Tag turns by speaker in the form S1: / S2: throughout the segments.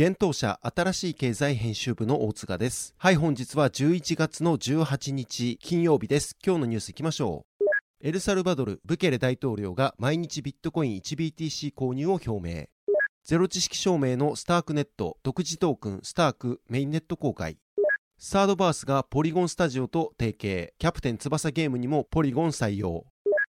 S1: 現当社新しい経済編集部の大塚です。はい、本日は11月の18日金曜日です。今日のニュースいきましょう。エルサルバドル、ブケレ大統領が毎日ビットコイン 1BTC 購入を表明。ゼロ知識証明のスタークネット独自トークンスタークメインネット公開。サードバースがポリゴンスタジオと提携。キャプテン翼ゲームにもポリゴン採用。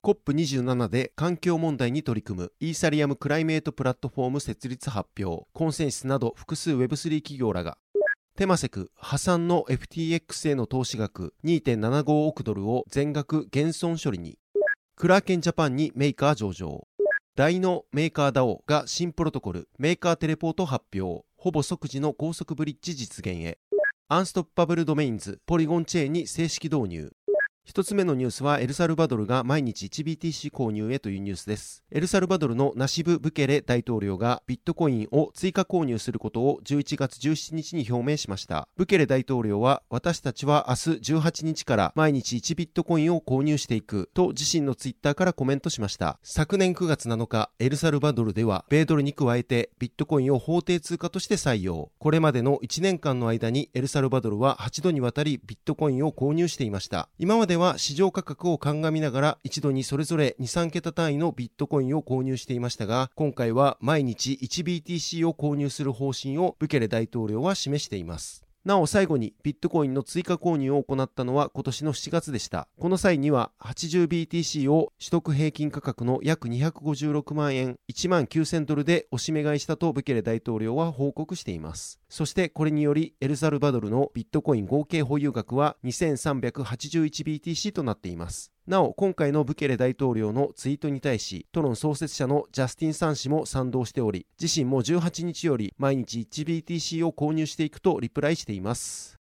S1: COP27 で環境問題に取り組むイーサリアムクライメートプラットフォーム設立発表。コンセンシスなど複数 Web3 企業らがテマセク破産の FTX への投資額2.75億ドルを全額減損処理にクラーケンジャパンにメーカー上場。大のメーカー DAO が新プロトコルメーカーテレポート発表。ほぼ即時の高速ブリッジ実現へ。アンストッパブルドメインズポリゴンチェーンに正式導入。一つ目のニュースはエルサルバドルが毎日 1BTC 購入へというニュースです。エルサルバドルのナシブ・ブケレ大統領がビットコインを追加購入することを11月17日に表明しました。ブケレ大統領は私たちは明日18日から毎日1ビットコインを購入していくと自身のツイッターからコメントしました。昨年9月7日、エルサルバドルでは米ドルに加えてビットコインを法定通貨として採用。これまでの1年間の間にエルサルバドルは8度にわたりビットコインを購入していました。今までは市場価格を鑑みながら一度にそれぞれ2、3桁単位のビットコインを購入していましたが、今回は毎日 1BTC を購入する方針をブケレ大統領は示しています。なお最後にビットコインの追加購入を行ったのは今年の7月でした。この際には 80BTC を取得平均価格の約256万円、1万9000ドルでおしめ買いしたとブケレ大統領は報告しています。そしてこれによりエルサルバドルのビットコイン合計保有額は 2381BTC となっています。なお、今回のブケレ大統領のツイートに対し、トロン創設者のジャスティン・サン氏も賛同しており、自身も18日より毎日 1BTC を購入していくとリプライしています。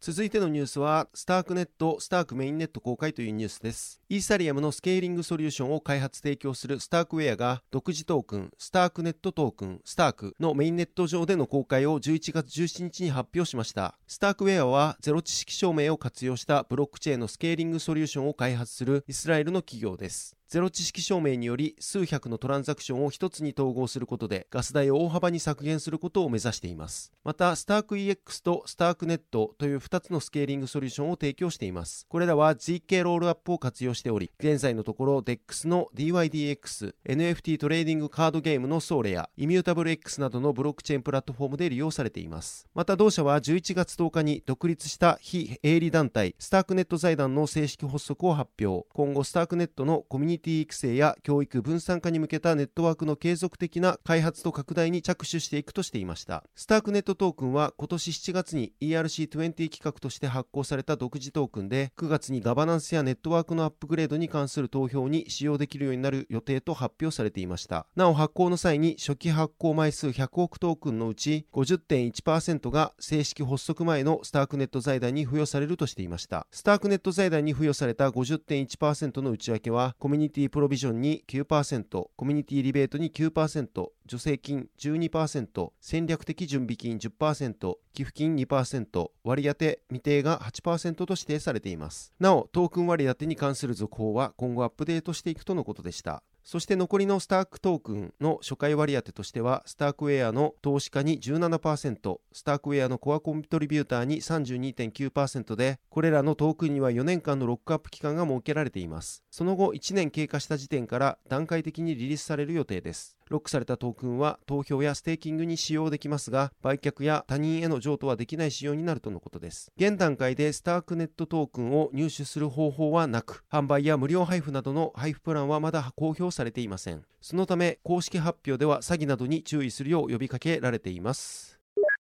S1: 続いてのニュースは、スタークネット、スタークメインネット公開というニュースです。イーサリアムのスケーリングソリューションを開発提供するスタークウェアが、独自トークン、スタークネットトークン、スタークのメインネット上での公開を11月17日に発表しました。スタークウェアは、ゼロ知識証明を活用したブロックチェーンのスケーリングソリューションを開発するイスラエルの企業です。ゼロ知識証明により数百のトランザクションを一つに統合することでガス代を大幅に削減することを目指しています。また、スターク EX とスタークネットという2つのスケーリングソリューションを提供しています。これらは GK ロールアップを活用しており、現在のところ DEX の DYDX、NFT トレーディングカードゲームのソラーレやイミュータブル X などのブロックチェーンプラットフォームで利用されています。また同社は11月10日に独立した非営利団体スタークネット財団の正式発足を発表。今後スタークネットのコミュニティ育成や教育分散化に向けたネットワークの継続的な開発と拡大に着手していくとしていました。スタークネットトークンは今年7月に ERC20 企画として発行された独自トークンで、9月にガバナンスやネットワークのアップグレードに関する投票に使用できるようになる予定と発表されていました。なお発行の際に初期発行枚数100億トークンのうち50.1%が正式発足前のスタークネット財団に付与されるとしていました。スタークネット財団に付与された50.1%の内訳は、コミュニティプロビジョンに9%、コミュニティリベートに9%、助成金12%、戦略的準備金10%、寄付金2%、割当未定が8%と指定されています。なお、トークン割り当てに関する続報は今後アップデートしていくとのことでした。そして残りのスタークトークンの初回割当としては、スタークウェアの投資家に17%、スタークウェアのコアコントリビューターに32.9%で、これらのトークンには4年間のロックアップ期間が設けられています。その後、1年経過した時点から段階的にリリースされる予定です。ロックされたトークンは投票やステーキングに使用できますが、売却や他人への譲渡はできない仕様になるとのことです。現段階でスタークネットトークンを入手する方法はなく、販売や無料配布などの配布プランはまだ公表されていません。そのため、公式発表では詐欺などに注意するよう呼びかけられています。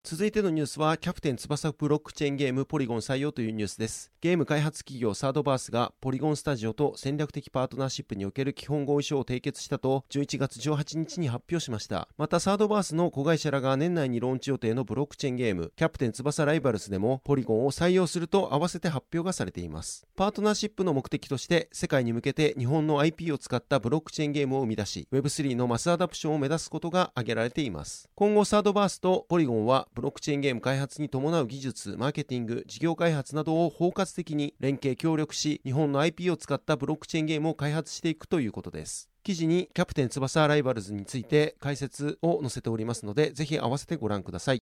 S1: 続いてのニュースは、キャプテン翼ブロックチェーンゲームポリゴン採用というニュースです。ゲーム開発企業サードバースがポリゴンスタジオと戦略的パートナーシップにおける基本合意書を締結したと11月18日に発表しました。またサードバースの子会社らが年内にローンチ予定のブロックチェーンゲーム、キャプテン翼ライバルスでもポリゴンを採用すると合わせて発表がされています。パートナーシップの目的として世界に向けて日本の IP を使ったブロックチェーンゲームを生み出し、Web3 のマスアダプションを目指すことが挙げられています。今後サードバースとポリゴンはブロックチェーンゲーム開発に伴う技術、マーケティング、事業開発などを包括的に連携協力し、日本の IP を使ったブロックチェーンゲームを開発していくということです。記事にキャプテン翼ライバルズについて解説を載せておりますので、ぜひ合わせてご覧ください。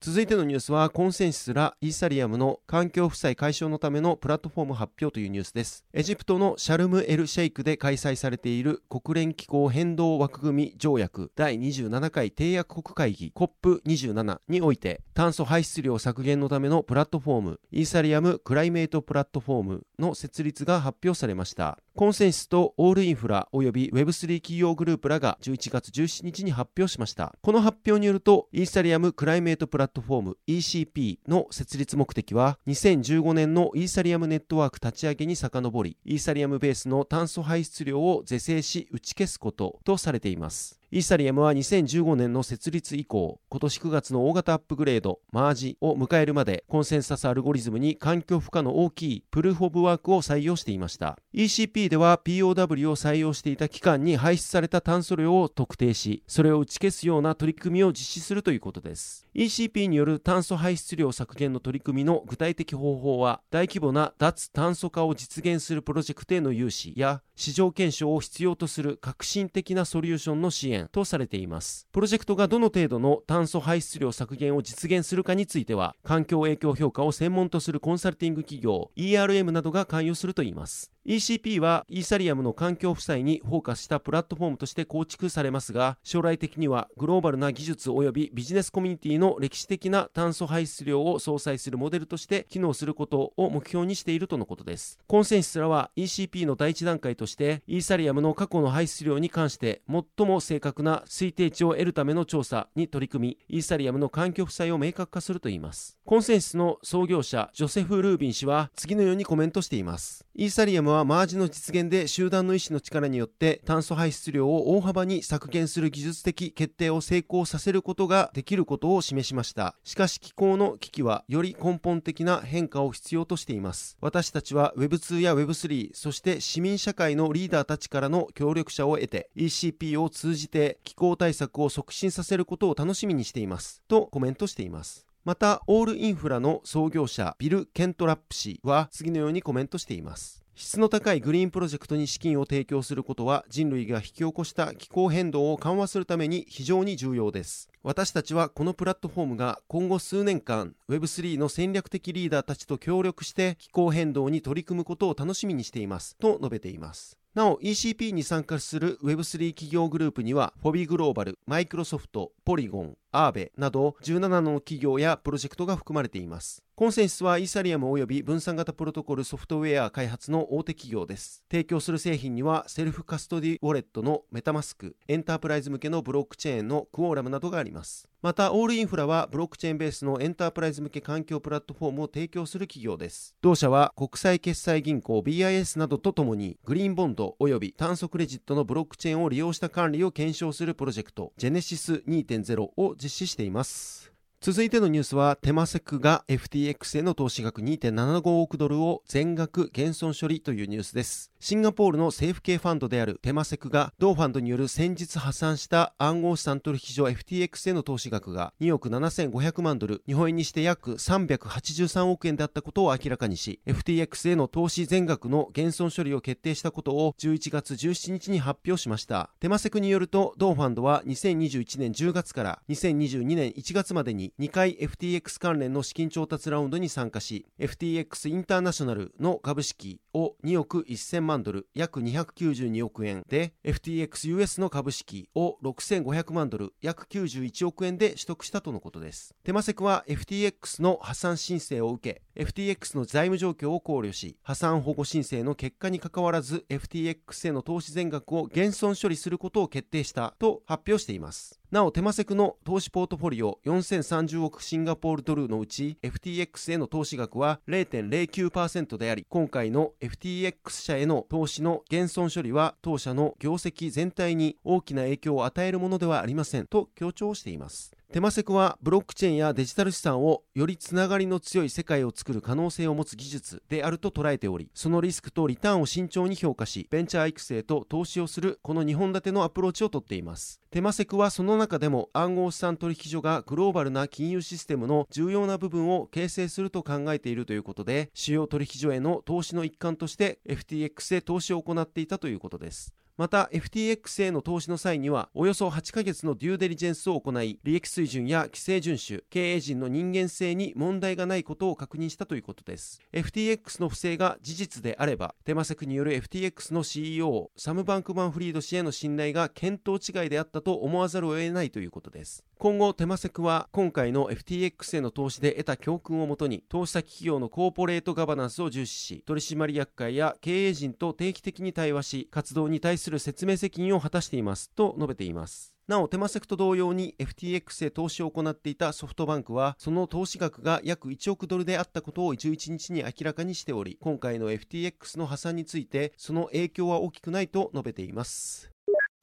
S1: 続いてのニュースは、コンセンシスらイーサリアムの環境負債解消のためのプラットフォーム発表というニュースです。エジプトのシャルム・エル・シェイクで開催されている国連気候変動枠組み条約第27回締約国会議 COP27 において、炭素排出量削減のためのプラットフォーム、イーサリアム・クライメート・プラットフォームの設立が発表されました。コンセンシスとオールインフラ及び Web3 企業グループらが11月17日に発表しました。この発表によると、イーサリアム・クライメート・プラットットフォーム ECP の設立目的は、2015年のイーサリアムネットワーク立ち上げに遡り、イーサリアムベースの炭素排出量を是正し打ち消すこととされています。イーサリアムは2015年の設立以降、今年9月の大型アップグレード、マージを迎えるまで、コンセンサスアルゴリズムに環境負荷の大きいプルーフオブワークを採用していました。ECP では POW を採用していた期間に排出された炭素量を特定し、それを打ち消すような取り組みを実施するということです。ECP による炭素排出量削減の取り組みの具体的方法は、大規模な脱炭素化を実現するプロジェクトへの融資や、市場検証を必要とする革新的なソリューションの支援とされています。プロジェクトがどの程度の炭素排出量削減を実現するかについては、環境影響評価を専門とするコンサルティング企業 ERM などが関与するといいます。ECP はイーサリアムの環境負債にフォーカスしたプラットフォームとして構築されますが、将来的にはグローバルな技術及びビジネスコミュニティの歴史的な炭素排出量を相殺するモデルとして機能することを目標にしているとのことです。コンセンシスらは ECP の第一段階としてイーサリアムの過去の排出量に関して最も正確な推定値を得るための調査に取り組み、イーサリアムの環境負債を明確化するといいます。コンセンシスの創業者ジョセフ・ルービン氏は次のようにコメントしています。イーサリアムはマージの実現で集団の意思の力によって炭素排出量を大幅に削減する技術的決定を成功させることができることを示しました。しかし気候の危機はより根本的な変化を必要としています。私たちは Web2 や Web3、そして市民社会のリーダーたちからの協力者を得て ECP を通じて気候対策を促進させることを楽しみにしています。とコメントしています。また、オールインフラの創業者ビル・ケントラップ氏は次のようにコメントしています。質の高いグリーンプロジェクトに資金を提供することは人類が引き起こした気候変動を緩和するために非常に重要です。私たちはこのプラットフォームが今後数年間 Web3 の戦略的リーダーたちと協力して気候変動に取り組むことを楽しみにしていますと述べています。なお ECP に参加する Web3 企業グループにはフォビグローバル、マイクロソフト、ポリゴン、アーベなど17の企業やプロジェクトが含まれています。コンセンシスはイーサリアム及び分散型プロトコルソフトウェア開発の大手企業です。提供する製品にはセルフカストディウォレットのメタマスク、エンタープライズ向けのブロックチェーンのクオーラムなどがあります。また、オールインフラはブロックチェーンベースのエンタープライズ向け環境プラットフォームを提供する企業です。同社は国際決済銀行 BIS などとともにグリーンボンド及び炭素クレジットのブロックチェーンを利用した管理を検証するプロジェクトジェネシス2.0を実施しています。続いてのニュースは、テマセクが FTX への投資額2.75億ドルを全額減損処理というニュースです。シンガポールの政府系ファンドであるテマセクが、同ファンドによる先日破産した暗号資産取引所 FTX への投資額が2億7500万ドル、日本円にして約383億円であったことを明らかにし、FTX への投資全額の減損処理を決定したことを11月17日に発表しました。テマセクによると、同ファンドは2021年10月から2022年1月までに2回 FTX 関連の資金調達ラウンドに参加し FTX インターナショナルの株式を2億1000万ドル約292億円で FTXUS の株式を6500万ドル約91億円で取得したとのことです。テマセクは FTX の破産申請を受け FTX の財務状況を考慮し破産保護申請の結果にかかわらず FTX への投資全額を減損処理することを決定したと発表しています。なお、テマセクの投資ポートフォリオ4030億シンガポールドルのうち FTX への投資額は0.09%であり、今回の FTX 社への投資の減損処理は当社の業績全体に大きな影響を与えるものではありませんと強調しています。テマセクはブロックチェーンやデジタル資産をよりつながりの強い世界を作る可能性を持つ技術であると捉えており、そのリスクとリターンを慎重に評価し、ベンチャー育成と投資をするこの2本立てのアプローチをとっています。テマセクはその中でも暗号資産取引所がグローバルな金融システムの重要な部分を形成すると考えているということで、主要取引所への投資の一環として FTX へ投資を行っていたということです。また FTX への投資の際にはおよそ8ヶ月のデューデリジェンスを行い利益水準や規制遵守経営陣の人間性に問題がないことを確認したということです。FTX の不正が事実であればテマセクによる FTX の CEO サム・バンクマンフリード氏への信頼が見当違いであったと思わざるを得ないということです。今後、テマセクは今回の FTX への投資で得た教訓をもとに、投資先企業のコーポレートガバナンスを重視し、取締役会や経営陣と定期的に対話し、活動に対するする説明責任を果たしていますと述べています。なお、テマセクと同様に FTX へ投資を行っていたソフトバンクは、その投資額が約1億ドルであったことを11日に明らかにしており、今回の FTX の破産について、その影響は大きくないと述べています。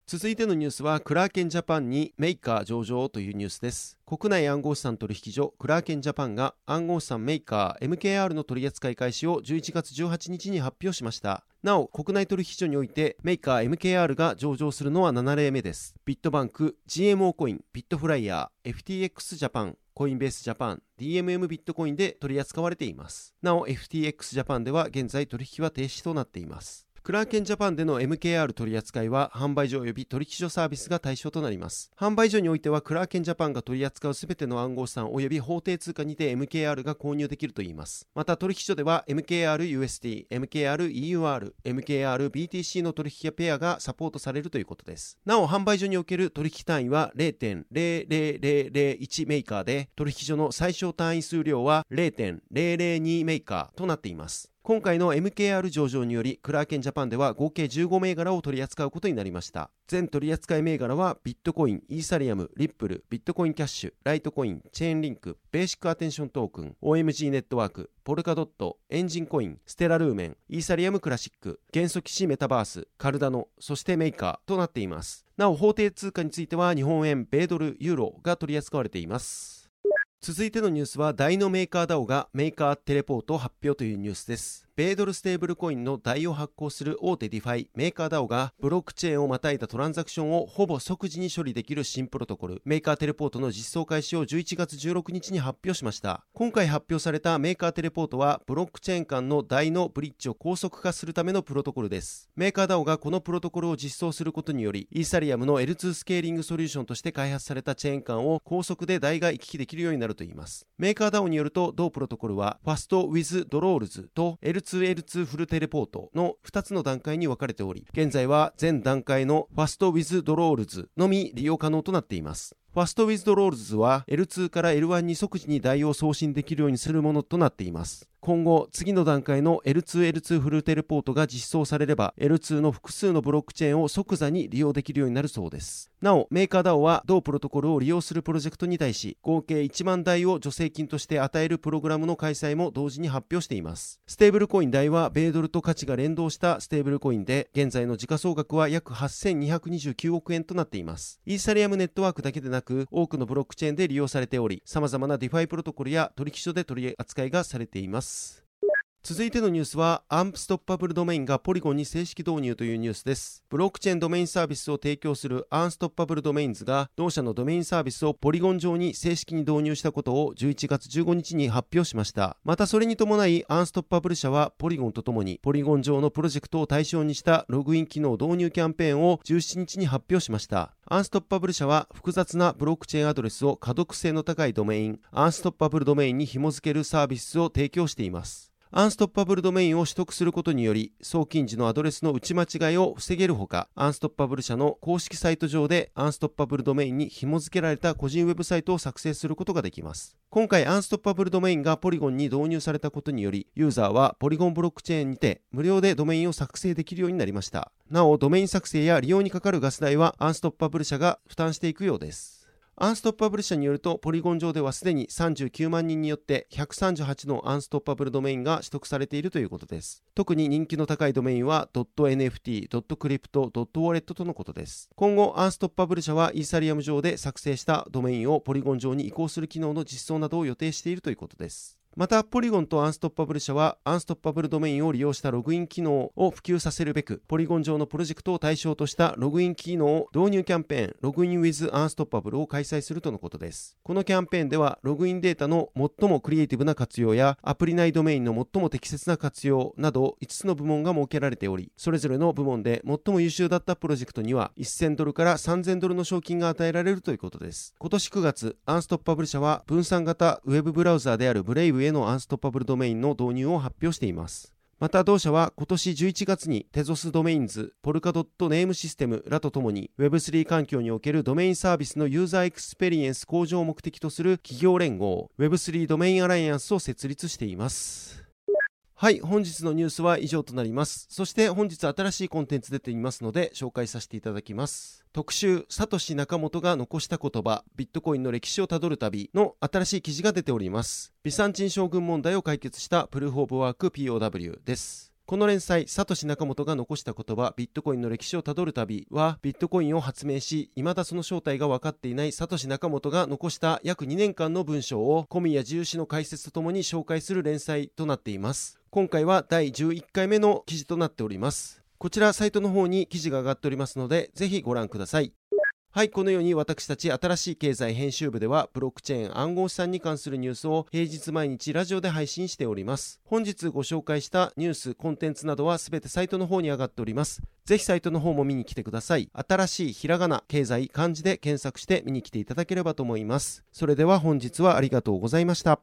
S1: 続いてのニュースはクラーケンジャパンにメーカー上場というニュースです。国内暗号資産取引所クラーケンジャパンが暗号資産メーカー MKR の取扱い開始を11月18日に発表しました。なお国内取引所においてメーカー MKR が上場するのは7例目です。ビットバンク GMO コインビットフライヤー FTX ジャパンコインベースジャパン DMM ビットコインで取り扱われています。なお FTX ジャパンでは現在取引は停止となっています。クラーケンジャパンでの MKR 取扱いは販売所及び取引所サービスが対象となります。販売所においてはクラーケンジャパンが取り扱うすべての暗号資産及び法定通貨にて MKR が購入できるといいます。また取引所では MKRUSD、MKREUR、MKRBTC の取引やペアがサポートされるということです。なお販売所における取引単位は0.00001メーカーで取引所の最小単位数量は0.002メーカーとなっています。今回の MKR 上場によりクラーケンジャパンでは合計15銘柄を取り扱うことになりました。全取扱銘柄はビットコイン、イーサリアム、リップル、ビットコインキャッシュ、ライトコイン、チェーンリンク、ベーシックアテンショントークン、OMG ネットワーク、ポルカドット、エンジンコイン、ステラルーメン、イーサリアムクラシック、元素騎士メタバース、カルダノ、そしてメーカーとなっています。なお法定通貨については日本円、米ドル、ユーロが取り扱われています。続いてのニュースは大のメーカー DAO がメーカーテレポートを発表というニュースです。米ドルステーブルコインの DAI を発行する大手ディファイメーカー DAO がブロックチェーンをまたいだトランザクションをほぼ即時に処理できる新プロトコル。メーカーテレポートの実装開始を11月16日に発表しました。今回発表されたメーカーテレポートはブロックチェーン間の DAI のブリッジを高速化するためのプロトコルです。メーカー DAO がこのプロトコルを実装することによりイーサリアムの L2 スケーリングソリューションとして開発されたチェーン間を高速で DAI が行き来できるようになるといいます。メーカー DAO によると同プロトコルはファストウィズドロールズと L2 L2L2 フルテレポートの2つの段階に分かれており、現在は全段階のファストウィズドロールズのみ利用可能となっています。ファストウィズドロールズは L2 から L1 に即時に DAI を送信できるようにするものとなっています。今後次の段階の L2L2 フルテレポートが実装されれば L2 の複数のブロックチェーンを即座に利用できるようになるそうです。なおメーカー DAO は同プロトコルを利用するプロジェクトに対し合計1万 DAI を助成金として与えるプログラムの開催も同時に発表しています。ステーブルコイン DAI は米ドルと価値が連動したステーブルコインで現在の時価総額は約8229億円となっています。イーサリアムネットワークだけでなく多くのブロックチェーンで利用されており様々なディファイプロトコルや取引所で取り扱いがされています。Yes. 続いてのニュースは、アンストッパブルドメインがポリゴンに正式導入というニュースです。ブロックチェーンドメインサービスを提供するアンストッパブルドメインズが、同社のドメインサービスをポリゴン上に正式に導入したことを11月15日に発表しました。またそれに伴い、アンストッパブル社はポリゴンとともに、ポリゴン上のプロジェクトを対象にしたログイン機能導入キャンペーンを17日に発表しました。アンストッパブル社は複雑なブロックチェーンアドレスを可読性の高いドメイン、アンストッパブルドメインに紐付けるサービスを提供しています。アンストッパブルドメインを取得することにより、送金時のアドレスの打ち間違いを防げるほか、アンストッパブル社の公式サイト上でアンストッパブルドメインに紐付けられた個人ウェブサイトを作成することができます。今回、アンストッパブルドメインがポリゴンに導入されたことにより、ユーザーはポリゴンブロックチェーンにて無料でドメインを作成できるようになりました。なお、ドメイン作成や利用にかかるガス代はアンストッパブル社が負担していくようです。アンストッパブル社によると、ポリゴン上ではすでに39万人によって138のアンストッパブルドメインが取得されているということです。特に人気の高いドメインは .nft、.crypto、.wallet とのことです。今後、アンストッパブル社はイーサリアム上で作成したドメインをポリゴン上に移行する機能の実装などを予定しているということです。また、ポリゴンとアンストッパブル社は、アンストッパブルドメインを利用したログイン機能を普及させるべく、ポリゴン上のプロジェクトを対象としたログイン機能導入キャンペーン、ログイン with アンストッパブルを開催するとのことです。このキャンペーンでは、ログインデータの最もクリエイティブな活用や、アプリ内ドメインの最も適切な活用など、5つの部門が設けられており、それぞれの部門で最も優秀だったプロジェクトには、1000ドルから3000ドルの賞金が与えられるということです。今年9月、アンストッパブル社は、分散型ウェブブラウザーであるブレイブへのアンストッパブルドメインの導入を発表しています。また同社は今年11月にテゾスドメインズ、ポルカドットネームシステムらとともに Web3 環境におけるドメインサービスのユーザーエクスペリエンス向上を目的とする企業連合 Web3 ドメインアライアンスを設立しています。はい、本日のニュースは以上となります。そして本日新しいコンテンツ出ていますので紹介させていただきます。特集、サトシ仲本が残した言葉、ビットコインの歴史をたどる旅の新しい記事が出ております。ビサンチン将軍問題を解決したプルーフ・オブ・ワーク POW です。この連載、サトシ仲本が残した言葉、ビットコインの歴史をたどる旅は、ビットコインを発明し、未だその正体が分かっていないサトシ仲本が残した約2年間の文章を、小宮自由氏の解説とともに紹介する連載となっています。今回は第11回目の記事となっております。こちらサイトの方に記事が上がっておりますので、ぜひご覧ください。はい、このように私たち新しい経済編集部では、ブロックチェーン暗号資産に関するニュースを平日毎日ラジオで配信しております。本日ご紹介したニュース、コンテンツなどはすべてサイトの方に上がっております。ぜひサイトの方も見に来てください。新しいひらがな、経済、漢字で検索して見に来ていただければと思います。それでは本日はありがとうございました。